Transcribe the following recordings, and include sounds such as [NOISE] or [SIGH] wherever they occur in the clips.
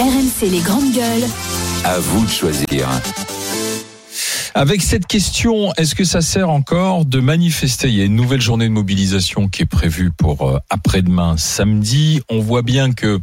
RMC les grandes gueules. À vous de choisir. Avec cette question, est-ce que ça sert encore de manifester? Il y a une nouvelle journée de mobilisation qui est prévue pour euh, après-demain, samedi. On voit bien que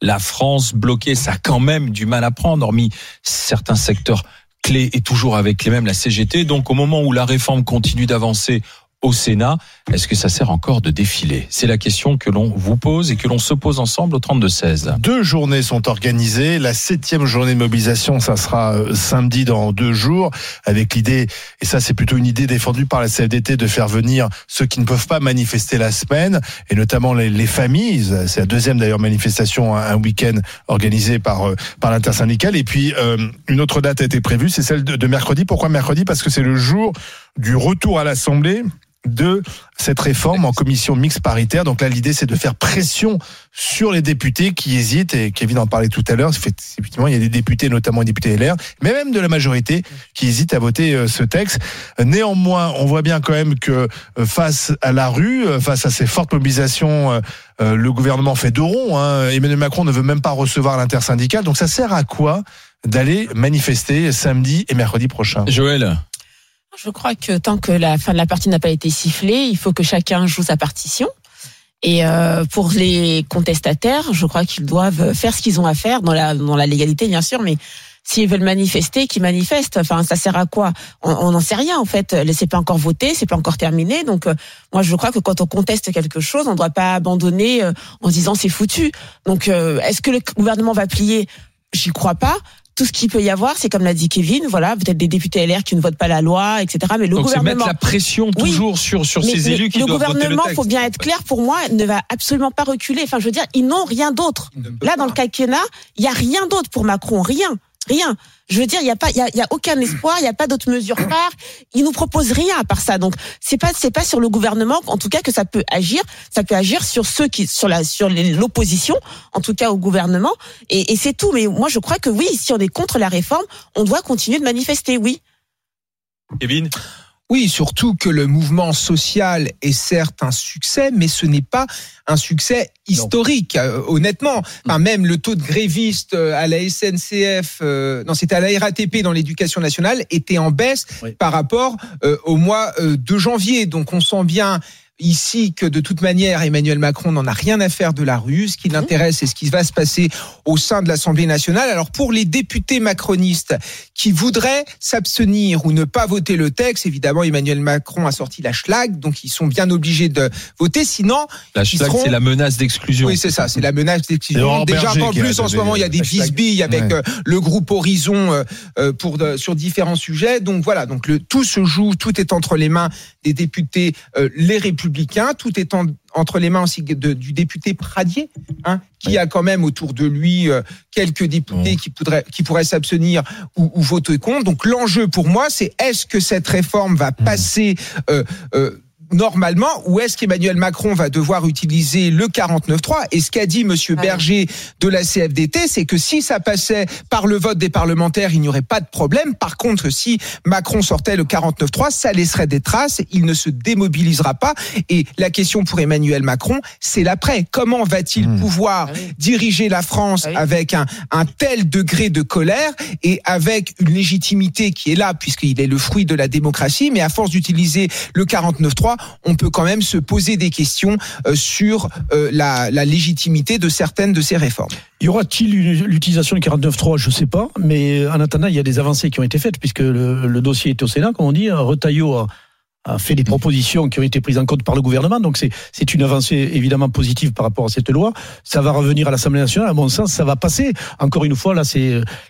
la France bloquée, ça a quand même du mal à prendre, hormis certains secteurs clés et toujours avec les mêmes, la CGT. Donc au moment où la réforme continue d'avancer, au Sénat. Est-ce que ça sert encore de défiler C'est la question que l'on vous pose et que l'on se pose ensemble au 32-16. Deux journées sont organisées. La septième journée de mobilisation, ça sera euh, samedi dans deux jours, avec l'idée, et ça c'est plutôt une idée défendue par la CFDT, de faire venir ceux qui ne peuvent pas manifester la semaine, et notamment les, familles. C'est la deuxième d'ailleurs manifestation, un week-end organisé par, euh, par l'intersyndicale. Et puis euh, une autre date a été prévue, c'est celle de mercredi. Pourquoi mercredi? Parce que c'est le jour du retour à l'Assemblée de cette réforme en commission mixte paritaire. Donc là, l'idée, c'est de faire pression sur les députés qui hésitent, et Kevin en parlait tout à l'heure, effectivement, il y a des députés, notamment des députés LR, mais même de la majorité, qui hésitent à voter euh, ce texte. Néanmoins, on voit bien quand même que euh, face à la rue, euh, face à ces fortes mobilisations, le gouvernement fait deux ronds. Hein. Emmanuel Macron ne veut même pas recevoir l'intersyndicale. Donc ça sert à quoi d'aller manifester samedi et mercredi prochain? Joël je crois que tant que la fin de la partie n'a pas été sifflée, il faut que chacun joue sa partition. Et euh, pour les contestataires, je crois qu'ils doivent faire ce qu'ils ont à faire dans la dans la légalité, bien sûr, mais s'ils veulent manifester, qu'ils manifestent. Enfin, ça sert à quoi? On n'en sait rien en fait. C'est pas encore voté, c'est pas encore terminé. Donc, euh, moi, je crois que quand on conteste quelque chose, on ne doit pas abandonner euh, en disant c'est foutu. Donc, est-ce que le gouvernement va plier? J'y crois pas tout ce qu'il peut y avoir, c'est comme l'a dit Kevin, voilà, peut-être des députés LR qui ne votent pas la loi, etc. Mais le Donc gouvernement mettre la pression toujours sur sur ces élus qui le doivent gouvernement, voter le faut bien être clair pour moi, ne va absolument pas reculer. Enfin, je veux dire, ils n'ont rien d'autre. Là, dans le quinquennat, il y a rien d'autre pour Macron, rien. Rien. Je veux dire, il y a pas, il y a, y a, aucun espoir, il n'y a pas d'autres mesures phares. Il nous propose rien à part ça. Donc c'est pas, c'est pas sur le gouvernement, en tout cas que ça peut agir. Ça peut agir sur ceux qui, sur la, sur l'opposition, en tout cas au gouvernement. Et, et c'est tout. Mais moi, je crois que oui, si on est contre la réforme, on doit continuer de manifester. Oui. Kevin? Oui, surtout que le mouvement social est certes un succès, mais ce n'est pas un succès historique, euh, honnêtement. Enfin, même le taux de grévistes euh, à la SNCF, euh, non, c'était à la RATP dans l'éducation nationale, était en baisse par rapport au mois de janvier. Donc on sent bien ici que de toute manière Emmanuel Macron n'en a rien à faire de la rue. Ce qui l'intéresse, c'est ce qui va se passer au sein de l'Assemblée nationale. Alors pour les députés macronistes qui voudraient s'abstenir ou ne pas voter le texte, évidemment Emmanuel Macron a sorti la schlag, donc ils sont bien obligés de voter. Sinon, la schlag, c'est la menace d'exclusion. Oui, c'est ça, c'est la menace d'exclusion. Déjà en plus en ce moment, il y a des bisbilles avec euh, le groupe Horizon euh, euh, pour sur différents sujets. Donc voilà, donc le tout se joue, tout est entre les mains des députés les républicains tout est entre les mains aussi du député Pradier, hein, qui a quand même autour de lui euh, quelques députés qui, pourraient, qui pourraient s'abstenir ou, voter contre. Donc l'enjeu pour moi, c'est est-ce que cette réforme va mmh. passer euh, euh, normalement ou est-ce qu'Emmanuel Macron va devoir utiliser le 49.3 Et ce qu'a dit Monsieur Berger de la CFDT, c'est que si ça passait par le vote des parlementaires, il n'y aurait pas de problème. Par contre, si Macron sortait le 49.3, ça laisserait des traces. Il ne se démobilisera pas. Et la question pour Emmanuel Macron, c'est l'après. Comment va-t-il hmm. pouvoir ah diriger la France ah avec un, un tel degré de colère et avec une légitimité qui est là puisqu'il est le fruit de la démocratie, mais à force d'utiliser le 49.3, on peut quand même se poser des questions euh, sur euh, la, légitimité de certaines de ces réformes. Y aura-t-il l'utilisation du 49.3 Je ne sais pas, mais en attendant, il y a des avancées qui ont été faites puisque le, dossier est au Sénat, comme on dit. Retailleau a, a fait des propositions qui ont été prises en compte par le gouvernement. Donc c'est une avancée évidemment positive par rapport à cette loi. Ça va revenir à l'Assemblée nationale. À mon sens, ça va passer. Encore une fois, là,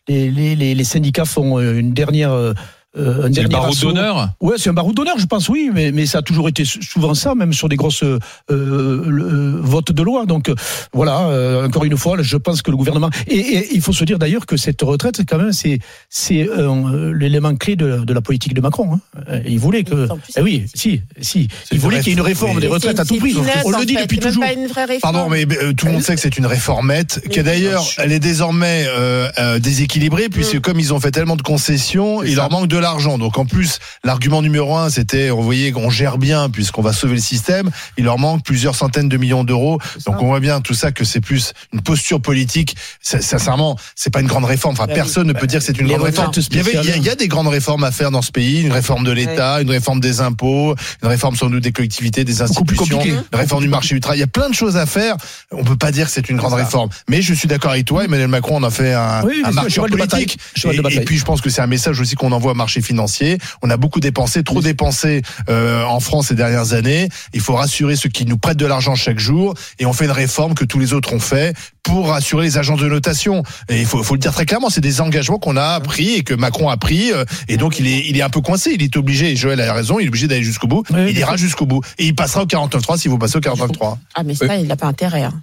les, syndicats font une dernière euh, c'est un barreau d'honneur Ouais, c'est un barreau d'honneur, je pense, oui, mais, mais ça a toujours été souvent ça, même sur des grosses euh, euh votes de loi. Donc voilà, euh, encore une fois, je pense que le gouvernement et, il faut se dire d'ailleurs que cette retraite, quand même, c'est c'est l'élément clé de, de, la politique de Macron. Hein. Il voulait que, eh oui, si, si, il voulait qu'il y ait une réforme des retraites à tout prix. On le dit depuis toujours. Pardon, mais tout le monde sait que c'est une réformette, qui d'ailleurs, elle est désormais déséquilibrée, puisque mm. comme ils ont fait tellement de concessions, il leur manque de l'argent. Donc en plus, l'argument numéro un, c'était, on voyait qu'on gère bien puisqu'on va sauver le système. Il leur manque plusieurs centaines de millions d'euros. Donc on voit bien tout ça que c'est plus une posture politique. Sincèrement, c'est pas une grande réforme. Enfin, bah personne ne peut dire que c'est une grande réforme. Il y, avait, il, y a, des grandes réformes à faire dans ce pays. Une réforme de l'État, une réforme des impôts, une réforme sans doute des collectivités, des institutions, une réforme du marché du travail. Il y a plein de choses à faire. On peut pas dire que c'est une grande réforme. Mais je suis d'accord avec toi. Emmanuel Macron en a fait un, un marqueur politique. Et, puis je pense que c'est un message aussi qu'on envoie au marché financier. On a beaucoup dépensé, trop dépensé euh, en France ces dernières années. Il faut rassurer ceux qui nous prêtent de l'argent chaque jour. Et on fait une réforme que tous les autres ont fait pour rassurer les agents de notation. Et il faut, faut le dire très clairement, c'est des engagements qu'on a pris et que Macron a pris. Euh, et donc il est, il est un peu coincé. Il est obligé. Et Joël a raison. Il est obligé d'aller jusqu'au bout. il ira jusqu'au bout. Et il passera au 49.3 s'il vous passer au 49.3. Ah mais ça, il n'a pas intérêt. Hein.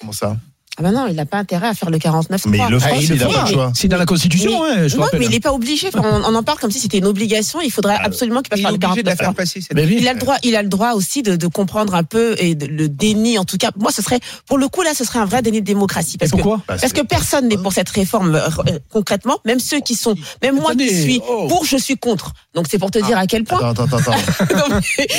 Comment ça? Ah ben non, il n'a pas intérêt à faire le 49 Mais il le fera, ah, il le choix. C'est dans la Constitution, mais, je mais il n'est pas obligé. on, en parle comme si c'était une obligation. Il faudrait ah, absolument qu'il passe par le 49 faire passer, Il a le droit, il a le droit aussi de, de comprendre un peu et de, le déni. En tout cas, moi, ce serait, pour le coup, là, ce serait un vrai déni de démocratie. Parce pourquoi que, Parce que personne n'est pour cette réforme euh, euh, concrètement. Même ceux qui sont, même moi qui suis oh. pour, je suis contre. Donc c'est pour te dire à quel point. Attends, attends, attends. [LAUGHS]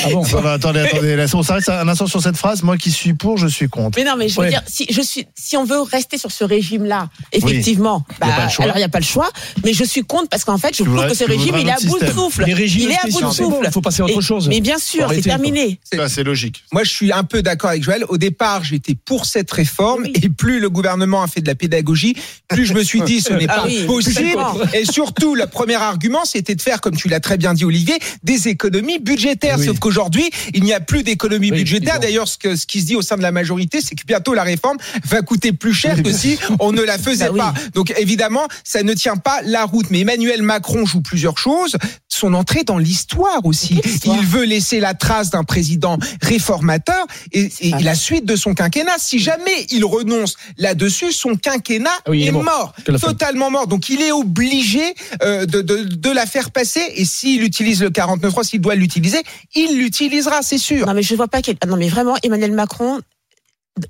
ah bon Attendez, attendez. On s'arrête un instant sur cette phrase. Moi qui suis pour, je suis contre. Mais non, mais je veux dire, si je suis, si on veut rester sur ce régime-là, effectivement, bah, alors il n'y a pas le choix. Mais je suis contre parce qu'en fait, je trouve que ce régime, il est à bout de souffle. Il est à bout de souffle. Il faut passer à autre chose. Mais bien sûr, c'est terminé. C'est logique. Moi, je suis un peu d'accord avec Joël. Au départ, j'étais pour cette réforme, et plus le gouvernement a fait de la pédagogie, plus je me suis dit, ce [LAUGHS] n'est ah pas possible. Et surtout, le premier argument, c'était de faire, comme tu l'as très bien dit, Olivier, des économies budgétaires. Sauf qu'aujourd'hui, il n'y a plus d'économies budgétaires. D'ailleurs, ce, ce qui se dit au sein de la majorité, c'est que bientôt la réforme va coûter plus cher que si [LAUGHS] on ne la faisait bah pas. Donc évidemment, ça ne tient pas la route. Mais Emmanuel Macron joue plusieurs choses. Son entrée dans l'histoire aussi. Il veut laisser la trace d'un président réformateur et, la suite de son quinquennat. Si jamais il renonce là-dessus, son quinquennat ah est, mort, totalement mort. Donc il est obligé euh, de, de, de, la faire passer. Et s'il utilise le 49.3, s'il doit l'utiliser, il l'utilisera, c'est sûr. Non mais je vois pas. Quel... Non mais vraiment, Emmanuel Macron,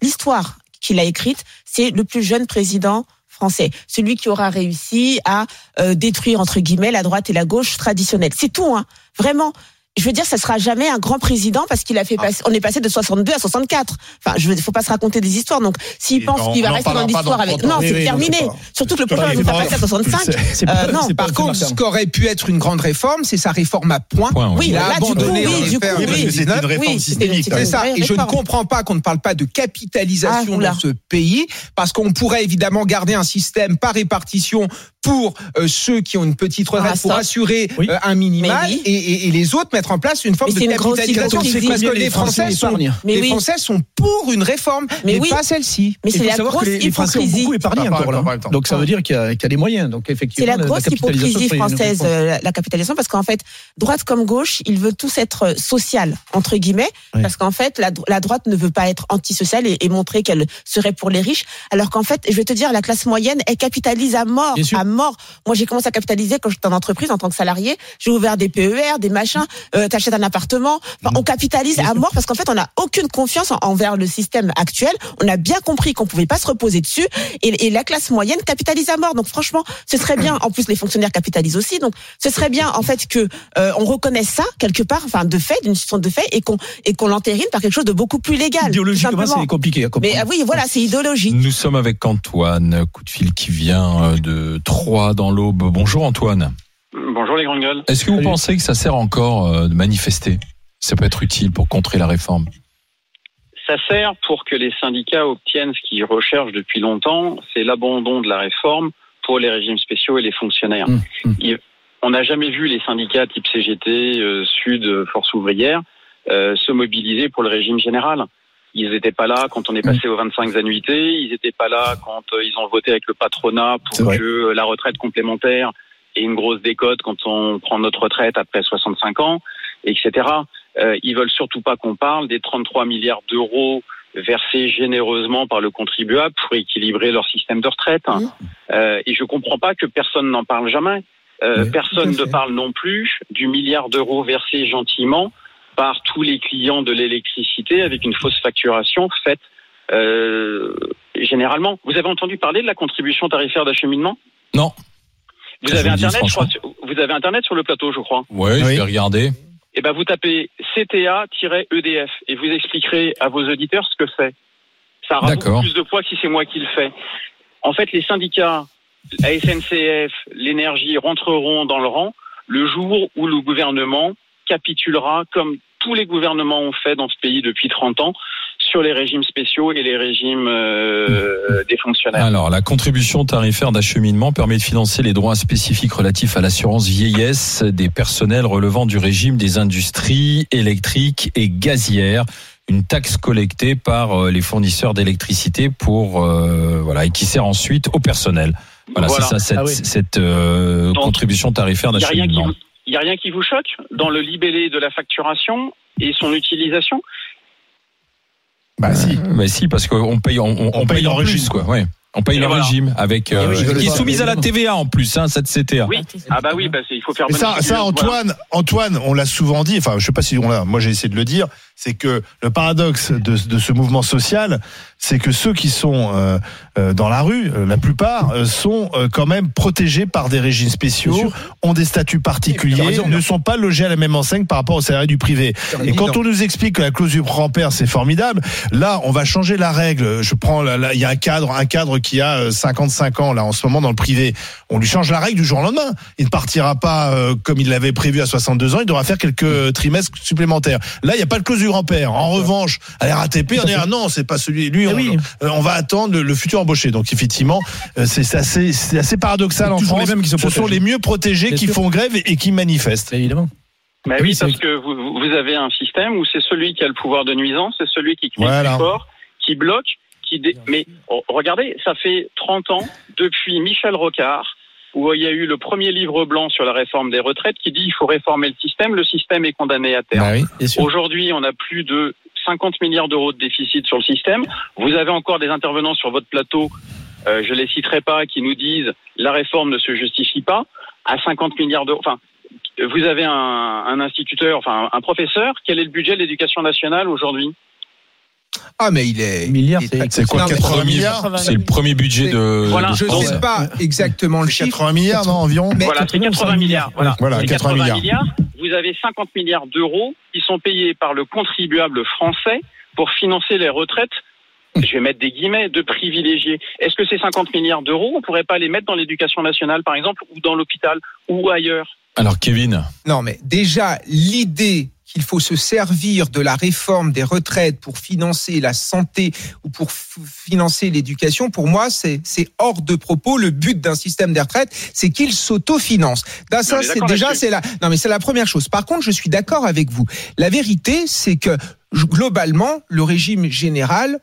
l'histoire qu'il a écrite, c'est le plus jeune président français, celui qui aura réussi à euh, détruire entre guillemets la droite et la gauche traditionnelle. C'est tout, hein. Vraiment je veux dire, ça sera jamais un grand président parce qu'il a fait passer, on est passé de 62 à 64. Enfin, je veux, faut pas se raconter des histoires. Donc, s'il pense qu'il va rester dans l'histoire avec, non, c'est terminé. Surtout que le prochain va passer à 65. Euh, non. Par contre, ce qu'aurait pu être une grande réforme, c'est sa réforme à point. oui, il a abandonné oui, du coup, oui, c'est une réforme systémique. C'est ça. Et je ne comprends pas qu'on ne parle pas de capitalisation ah, dans ce pays parce qu'on pourrait évidemment garder un système par répartition pour euh, ceux qui ont une petite retraite ah, pour assurer euh, un minimal et, les autres mettre en place une forme de capitalisation parce que les Français sont les Français sont pour une réforme mais, pas celle-ci. Mais c'est la grosse que les, Français ont beaucoup épargné encore là. Donc ça veut dire qu'il y, a des moyens. Donc effectivement c'est la grosse hypocrisie française euh, la capitalisation parce qu'en fait droite comme gauche ils veulent tous être social entre guillemets parce qu'en fait la, droite ne veut pas être antisociale et, et montrer qu'elle serait pour les riches alors qu'en fait je vais te dire la classe moyenne elle capitalise à mort à mort. Moi, j'ai commencé à capitaliser quand j'étais en entreprise en tant que salarié. J'ai ouvert des PER, des machins. Euh, T'achètes un appartement. on capitalise à mort parce qu'en fait, on n'a aucune confiance envers le système actuel. On a bien compris qu'on pouvait pas se reposer dessus. Et, et, la classe moyenne capitalise à mort. Donc, franchement, ce serait bien. En plus, les fonctionnaires capitalisent aussi. Donc, ce serait bien en fait que euh, on reconnaisse ça quelque part, enfin de fait, d'une situation de fait, et qu'on et qu'on l'entérine par quelque chose de beaucoup plus légal. Idéologiquement, c'est compliqué à comprendre. Mais oui, voilà, c'est idéologique. Nous sommes avec Antoine, coup de fil qui vient euh, de dans l'Aube. Bonjour Antoine. Bonjour les grandes gueules. Est-ce que vous pensez que ça sert encore euh, de manifester? Ça peut être utile pour contrer la réforme ça sert pour que les syndicats obtiennent ce qu'ils recherchent depuis longtemps, c'est l'abandon de la réforme pour les régimes spéciaux et les fonctionnaires. Mmh, mmh. On n'a jamais vu les syndicats type CGT, euh, Sud, Force ouvrière euh, se mobiliser pour le régime général. Ils n'étaient pas là quand on est passé aux 25 annuités. Ils n'étaient pas là quand euh, ils ont voté avec le patronat pour que la retraite complémentaire ait une grosse décote quand on prend notre retraite après 65 ans, etc. Euh, ils veulent surtout pas qu'on parle des 33 milliards d'euros versés généreusement par le contribuable pour équilibrer leur système de retraite. Euh, et je comprends pas que personne n'en parle jamais. Euh, personne ne parle non plus du milliard d'euros versés gentiment par tous les clients de l'électricité avec une fausse facturation faite euh, généralement. Vous avez entendu parler de la contribution tarifaire d'acheminement? Non. Vous avez internet, vous avez internet sur le plateau, je crois. Ouais, je vais regarder. Eh ben, vous tapez CTA-EDF et vous expliquerez à vos auditeurs ce que c'est. Ça aura beaucoup plus de poids si c'est moi qui le fais. En fait, les syndicats, la SNCF, l'énergie rentreront dans le rang le jour où le gouvernement capitulera, comme tous les gouvernements ont fait dans ce pays depuis 30 ans, sur les régimes spéciaux et les régimes euh, des fonctionnaires. Alors, la contribution tarifaire d'acheminement permet de financer les droits spécifiques relatifs à l'assurance vieillesse des personnels relevant du régime des industries électriques et gazières une taxe collectée par euh, les fournisseurs d'électricité pour euh, voilà et qui sert ensuite au personnel. Voilà, c'est ça cette, ah cette contribution tarifaire d'acheminement. Il n'y a rien qui vous choque dans le libellé de la facturation et son utilisation? Bah si. Bah si, parce qu'on paye, on, on, on paye, paye, en, plus, quoi. Ouais. On paye le régime avec euh, qui est soumise à la TVA en plus, hein, cette CTA. Oui. Ah bah oui, bah il faut faire. Ça, ça, Antoine, Antoine, on l'a souvent dit. Enfin, je sais pas si on l'a. Moi, j'ai essayé de le dire. C'est que le paradoxe de, de ce mouvement social, c'est que ceux qui sont euh, euh, dans la rue, euh, la plupart, sont quand même protégés par des régimes spéciaux, ont des statuts particuliers, ne sont pas logés à la même enseigne par rapport aux salariés du privé. Et quand on nous explique que la clause du grand-père c'est formidable, là, on va changer la règle. Je prends, il y a un cadre, un cadre qui a 55 ans là en ce moment dans le privé. On lui change la règle du jour au lendemain. Il ne partira pas comme il l'avait prévu à 62 ans. Il devra faire quelques trimestres supplémentaires. Là, il n'y a pas de clause du grand-père. En revanche, à la RATP, on dit ah non, c'est pas celui. Lui, oui. Euh, on va attendre le futur embauché. Donc effectivement, euh, c'est assez, paradoxal en France. Les mêmes qui Ce sont les mieux protégés qui font grève et qui manifestent. Évidemment. Mais oui, parce que vous, avez un système où c'est celui qui a le pouvoir de nuisance, c'est celui qui crée le fort, qui bloque, qui mais oh, regardez, ça fait 30 ans depuis Michel Rocard où il y a eu le premier livre blanc sur la réforme des retraites qui dit il faut réformer le système, le système est condamné à terre. Bah Aujourd'hui, on a plus de 50 milliards d'euros de déficit sur le système. Vous avez encore des intervenants sur votre plateau, euh, je les citerai pas, qui nous disent la réforme ne se justifie pas à 50 milliards d'euros. Enfin, vous avez un, un instituteur, enfin un professeur. Quel est le budget de l'éducation nationale aujourd'hui? Ah mais il est milliard c'est quoi 80 milliards c'est le premier budget de voilà. Je ne sais pas exactement le chiffre 80 milliards non environ. voilà c'est 80 milliards. voilà, voilà 80, milliards. vous avez 50 milliards d'euros qui sont payés par le contribuable français pour financer les retraites. Je vais mettre des guillemets, de privilégiés. Est-ce que ces 50 milliards d'euros, on pourrait pas les mettre dans l'éducation nationale, par exemple, ou dans l'hôpital, ou ailleurs? Alors, Kevin. Non, mais déjà, l'idée qu'il faut se servir de la réforme des retraites pour financer la santé ou pour financer l'éducation, pour moi, c'est hors de propos. Le but d'un système des retraites, c'est qu'il s'autofinance. Ça, c'est déjà, c'est la, non, mais c'est la première chose. Par contre, je suis d'accord avec vous. La vérité, c'est que globalement, le régime général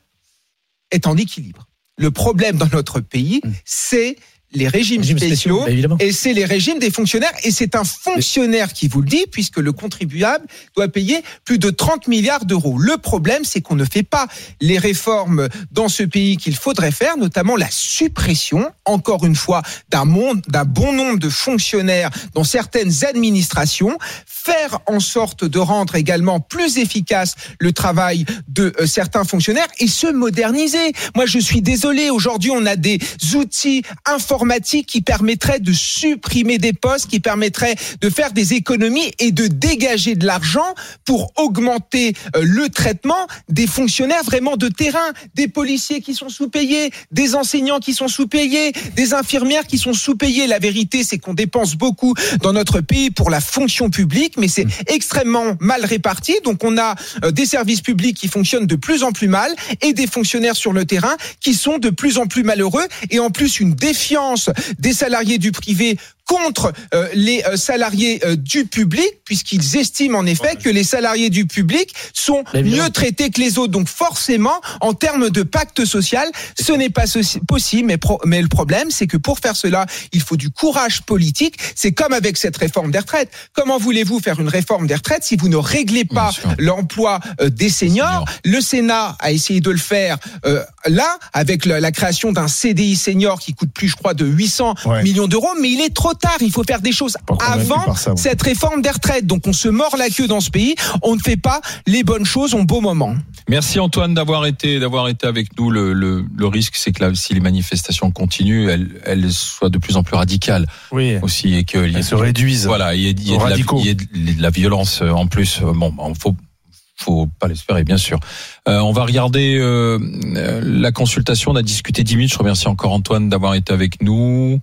est en équilibre. Le problème dans notre pays, mmh. c'est les régimes, spéciaux, et c'est les régimes des fonctionnaires et c'est un fonctionnaire qui vous le dit puisque le contribuable doit payer plus de 30 milliards d'euros. Le problème c'est qu'on ne fait pas les réformes dans ce pays qu'il faudrait faire, notamment la suppression encore une fois d'un d'un bon nombre de fonctionnaires dans certaines administrations, faire en sorte de rendre également plus efficace le travail de euh, certains fonctionnaires et se moderniser. Moi je suis désolé, aujourd'hui on a des outils informatiques qui permettrait de supprimer des postes, qui permettrait de faire des économies et de dégager de l'argent pour augmenter euh, le traitement des fonctionnaires vraiment de terrain, des policiers qui sont sous-payés, des enseignants qui sont sous-payés, des infirmières qui sont sous-payées. La vérité, c'est qu'on dépense beaucoup dans notre pays pour la fonction publique, mais c'est extrêmement mal réparti. Donc on a euh, des services publics qui fonctionnent de plus en plus mal et des fonctionnaires sur le terrain qui sont de plus en plus malheureux et en plus une défiance des salariés du privé contre euh, les euh, salariés euh, du public, puisqu'ils estiment en effet que les salariés du public sont mieux traités que les autres. Donc forcément, en termes de pacte social, ce n'est pas possible. Mais, mais le problème, c'est que pour faire cela, il faut du courage politique. C'est comme avec cette réforme des retraites. Comment voulez-vous faire une réforme des retraites si vous ne réglez pas l'emploi des seniors Le Sénat a essayé de le faire là, avec la, création d'un CDI senior qui coûte plus, je crois, de 800 millions d'euros, mais il est trop tard. Il faut faire des choses avant cette réforme des retraites. Donc on se mord la queue dans ce pays. On ne fait pas les bonnes choses au bon moment. Merci Antoine d'avoir été d'avoir été avec nous. Le, le, le risque, c'est que là, si les manifestations continuent, elles, elles soient de plus en plus radicales. Oui. Aussi et qu'elles se réduisent. Voilà, il y, a, il y, a il y a de la violence en plus. Bon, faut faut pas l'espérer, bien sûr. Euh, on va regarder euh, la consultation. On a discuté 10 minutes. Je remercie encore Antoine d'avoir été avec nous.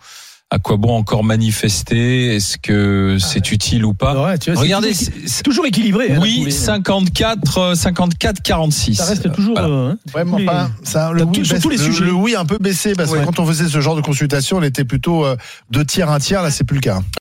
À quoi bon encore manifester? Est-ce que c'est ah utile ou pas? Ouais, tu vois, Regardez, c'est toujours équilibré. Hein, oui, 54, 54, 46. Ça reste toujours. Voilà. Euh, Vraiment pas. Ça, le, oui, sur tous les sujets. Le, oui un peu baissé parce que quand on faisait ce genre de consultation, on était plutôt euh, deux tiers, un tiers. Là, c'est plus le cas.